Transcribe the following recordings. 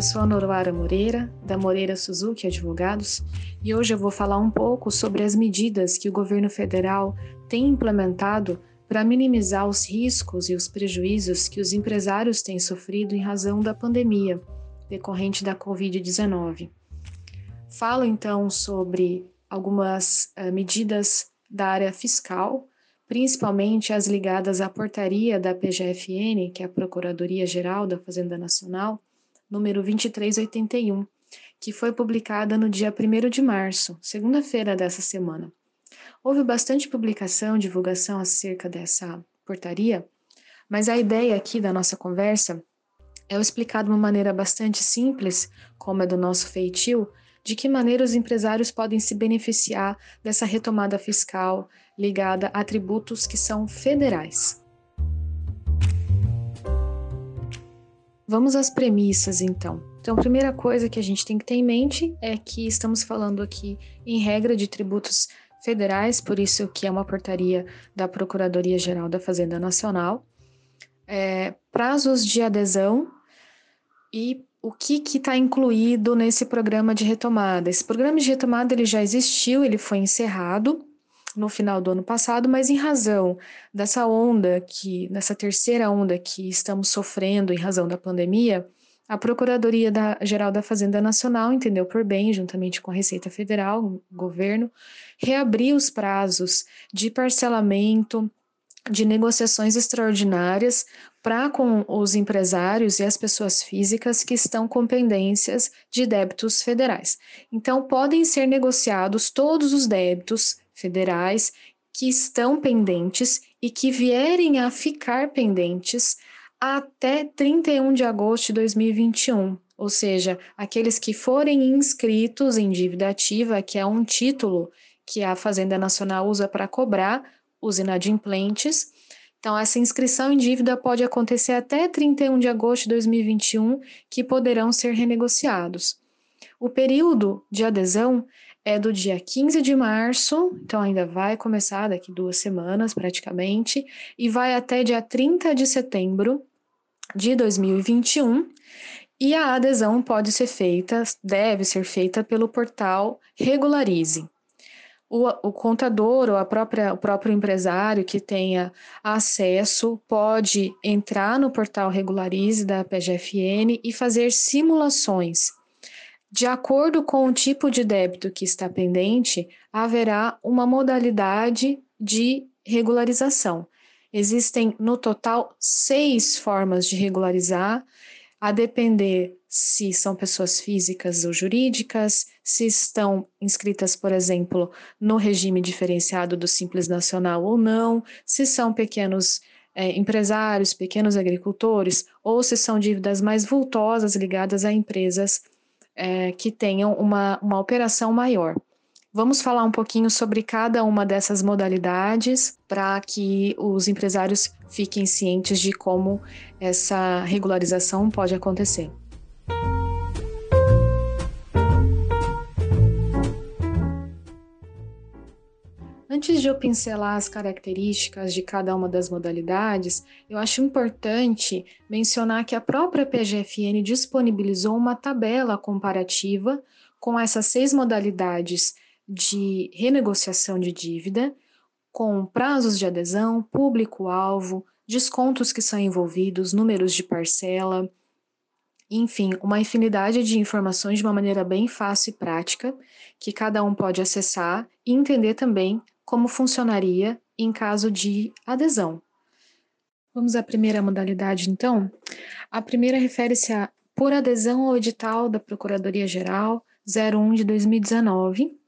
Eu sou a Norvara Moreira, da Moreira Suzuki Advogados, e hoje eu vou falar um pouco sobre as medidas que o governo federal tem implementado para minimizar os riscos e os prejuízos que os empresários têm sofrido em razão da pandemia decorrente da Covid-19. Falo então sobre algumas uh, medidas da área fiscal, principalmente as ligadas à portaria da PGFN, que é a Procuradoria Geral da Fazenda Nacional, número 2381, que foi publicada no dia 1 de março, segunda-feira dessa semana. Houve bastante publicação, divulgação acerca dessa portaria, mas a ideia aqui da nossa conversa é eu explicar de uma maneira bastante simples, como é do nosso feitio, de que maneira os empresários podem se beneficiar dessa retomada fiscal ligada a tributos que são federais. Vamos às premissas, então. Então, a primeira coisa que a gente tem que ter em mente é que estamos falando aqui em regra de tributos federais, por isso que é uma portaria da Procuradoria-Geral da Fazenda Nacional. É, prazos de adesão e o que está incluído nesse programa de retomada. Esse programa de retomada ele já existiu, ele foi encerrado no final do ano passado, mas em razão dessa onda que, nessa terceira onda que estamos sofrendo em razão da pandemia, a Procuradoria da, Geral da Fazenda Nacional entendeu por bem, juntamente com a Receita Federal, governo, reabrir os prazos de parcelamento de negociações extraordinárias para com os empresários e as pessoas físicas que estão com pendências de débitos federais. Então, podem ser negociados todos os débitos federais que estão pendentes e que vierem a ficar pendentes até 31 de agosto de 2021, ou seja, aqueles que forem inscritos em dívida ativa, que é um título que a Fazenda Nacional usa para cobrar os inadimplentes. Então, essa inscrição em dívida pode acontecer até 31 de agosto de 2021, que poderão ser renegociados. O período de adesão é do dia 15 de março, então ainda vai começar daqui duas semanas praticamente, e vai até dia 30 de setembro de 2021. E a adesão pode ser feita, deve ser feita pelo portal Regularize o, o contador ou a própria, o próprio empresário que tenha acesso pode entrar no portal Regularize da PGFN e fazer simulações. De acordo com o tipo de débito que está pendente, haverá uma modalidade de regularização. Existem, no total, seis formas de regularizar, a depender se são pessoas físicas ou jurídicas, se estão inscritas, por exemplo, no regime diferenciado do Simples Nacional ou não, se são pequenos é, empresários, pequenos agricultores, ou se são dívidas mais vultosas ligadas a empresas é, que tenham uma, uma operação maior. Vamos falar um pouquinho sobre cada uma dessas modalidades para que os empresários fiquem cientes de como essa regularização pode acontecer. Antes de eu pincelar as características de cada uma das modalidades, eu acho importante mencionar que a própria PGFN disponibilizou uma tabela comparativa com essas seis modalidades de renegociação de dívida, com prazos de adesão, público-alvo, descontos que são envolvidos, números de parcela, enfim, uma infinidade de informações de uma maneira bem fácil e prática, que cada um pode acessar e entender também como funcionaria em caso de adesão. Vamos à primeira modalidade, então? A primeira refere-se a por adesão ao edital da Procuradoria-Geral 01 de 2019.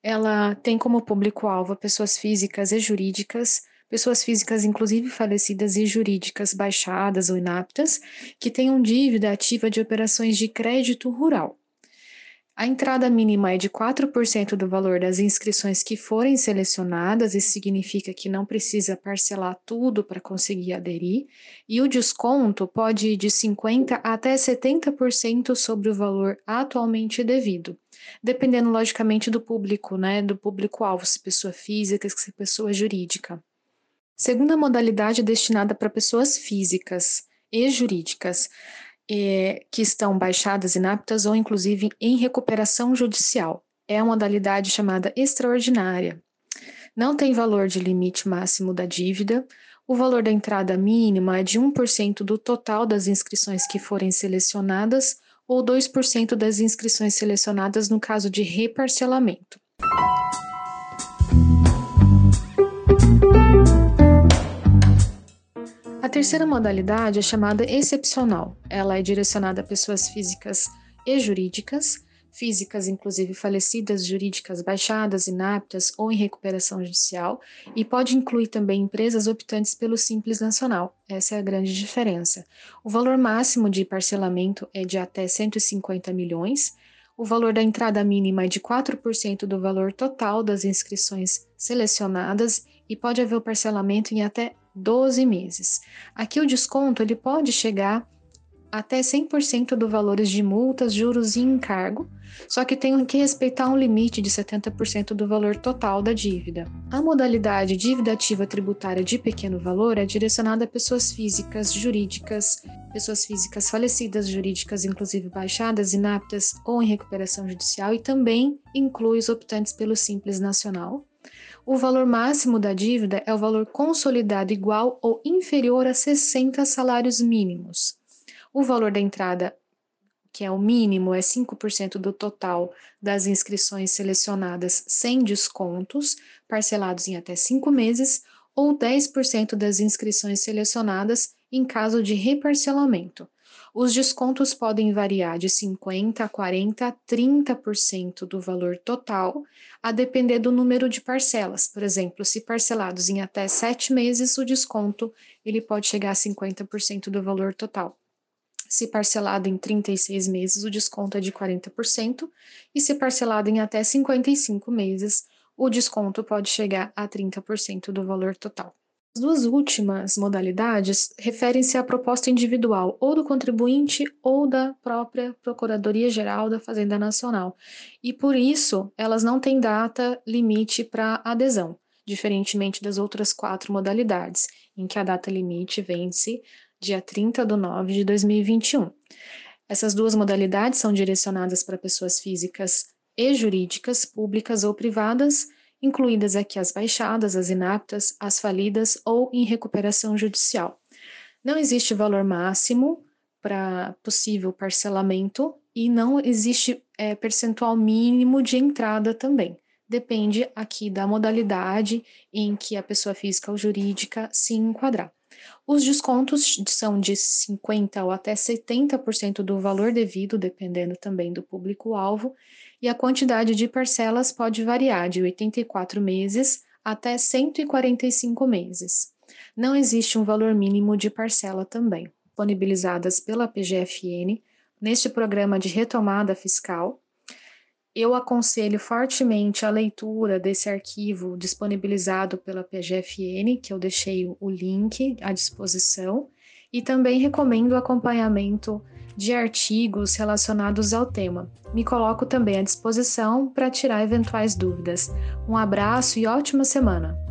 Ela tem como público-alvo pessoas físicas e jurídicas, pessoas físicas, inclusive falecidas e jurídicas baixadas ou inaptas, que tenham dívida ativa de operações de crédito rural. A entrada mínima é de 4% do valor das inscrições que forem selecionadas, isso significa que não precisa parcelar tudo para conseguir aderir, e o desconto pode ir de 50% até 70% sobre o valor atualmente devido, dependendo logicamente do público, né, do público-alvo, se pessoa física, se pessoa jurídica. Segunda modalidade destinada para pessoas físicas e jurídicas é, que estão baixadas, inaptas ou inclusive em recuperação judicial. É a modalidade chamada extraordinária. Não tem valor de limite máximo da dívida. O valor da entrada mínima é de 1% do total das inscrições que forem selecionadas ou 2% das inscrições selecionadas no caso de reparcelamento. Terceira modalidade é chamada excepcional. Ela é direcionada a pessoas físicas e jurídicas, físicas inclusive falecidas, jurídicas baixadas, inaptas ou em recuperação judicial, e pode incluir também empresas optantes pelo Simples Nacional. Essa é a grande diferença. O valor máximo de parcelamento é de até 150 milhões. O valor da entrada mínima é de 4% do valor total das inscrições selecionadas e pode haver o parcelamento em até 12 meses. Aqui o desconto ele pode chegar até 100% do valores de multas, juros e encargo, só que tem que respeitar um limite de 70% do valor total da dívida. A modalidade dívida ativa tributária de pequeno valor é direcionada a pessoas físicas, jurídicas, pessoas físicas falecidas, jurídicas inclusive baixadas, inaptas ou em recuperação judicial e também inclui os optantes pelo Simples Nacional o valor máximo da dívida é o valor consolidado igual ou inferior a 60 salários mínimos. O valor da entrada, que é o mínimo, é 5% do total das inscrições selecionadas sem descontos, parcelados em até 5 meses, ou 10% das inscrições selecionadas em caso de reparcelamento. Os descontos podem variar de 50%, 40%, 30% do valor total, a depender do número de parcelas. Por exemplo, se parcelados em até 7 meses, o desconto ele pode chegar a 50% do valor total. Se parcelado em 36 meses, o desconto é de 40%, e se parcelado em até 55 meses, o desconto pode chegar a 30% do valor total. As duas últimas modalidades referem-se à proposta individual, ou do contribuinte ou da própria Procuradoria-Geral da Fazenda Nacional, e por isso elas não têm data limite para adesão, diferentemente das outras quatro modalidades, em que a data limite vence dia 30 de nove de 2021. Essas duas modalidades são direcionadas para pessoas físicas e jurídicas, públicas ou privadas, incluídas aqui as baixadas, as inaptas, as falidas ou em recuperação judicial. Não existe valor máximo para possível parcelamento e não existe é, percentual mínimo de entrada também. Depende aqui da modalidade em que a pessoa física ou jurídica se enquadrar. Os descontos são de 50% ou até 70% do valor devido, dependendo também do público-alvo, e a quantidade de parcelas pode variar de 84 meses até 145 meses. Não existe um valor mínimo de parcela também. Disponibilizadas pela PGFN neste programa de retomada fiscal, eu aconselho fortemente a leitura desse arquivo disponibilizado pela PGFN, que eu deixei o link à disposição, e também recomendo o acompanhamento de artigos relacionados ao tema. Me coloco também à disposição para tirar eventuais dúvidas. Um abraço e ótima semana!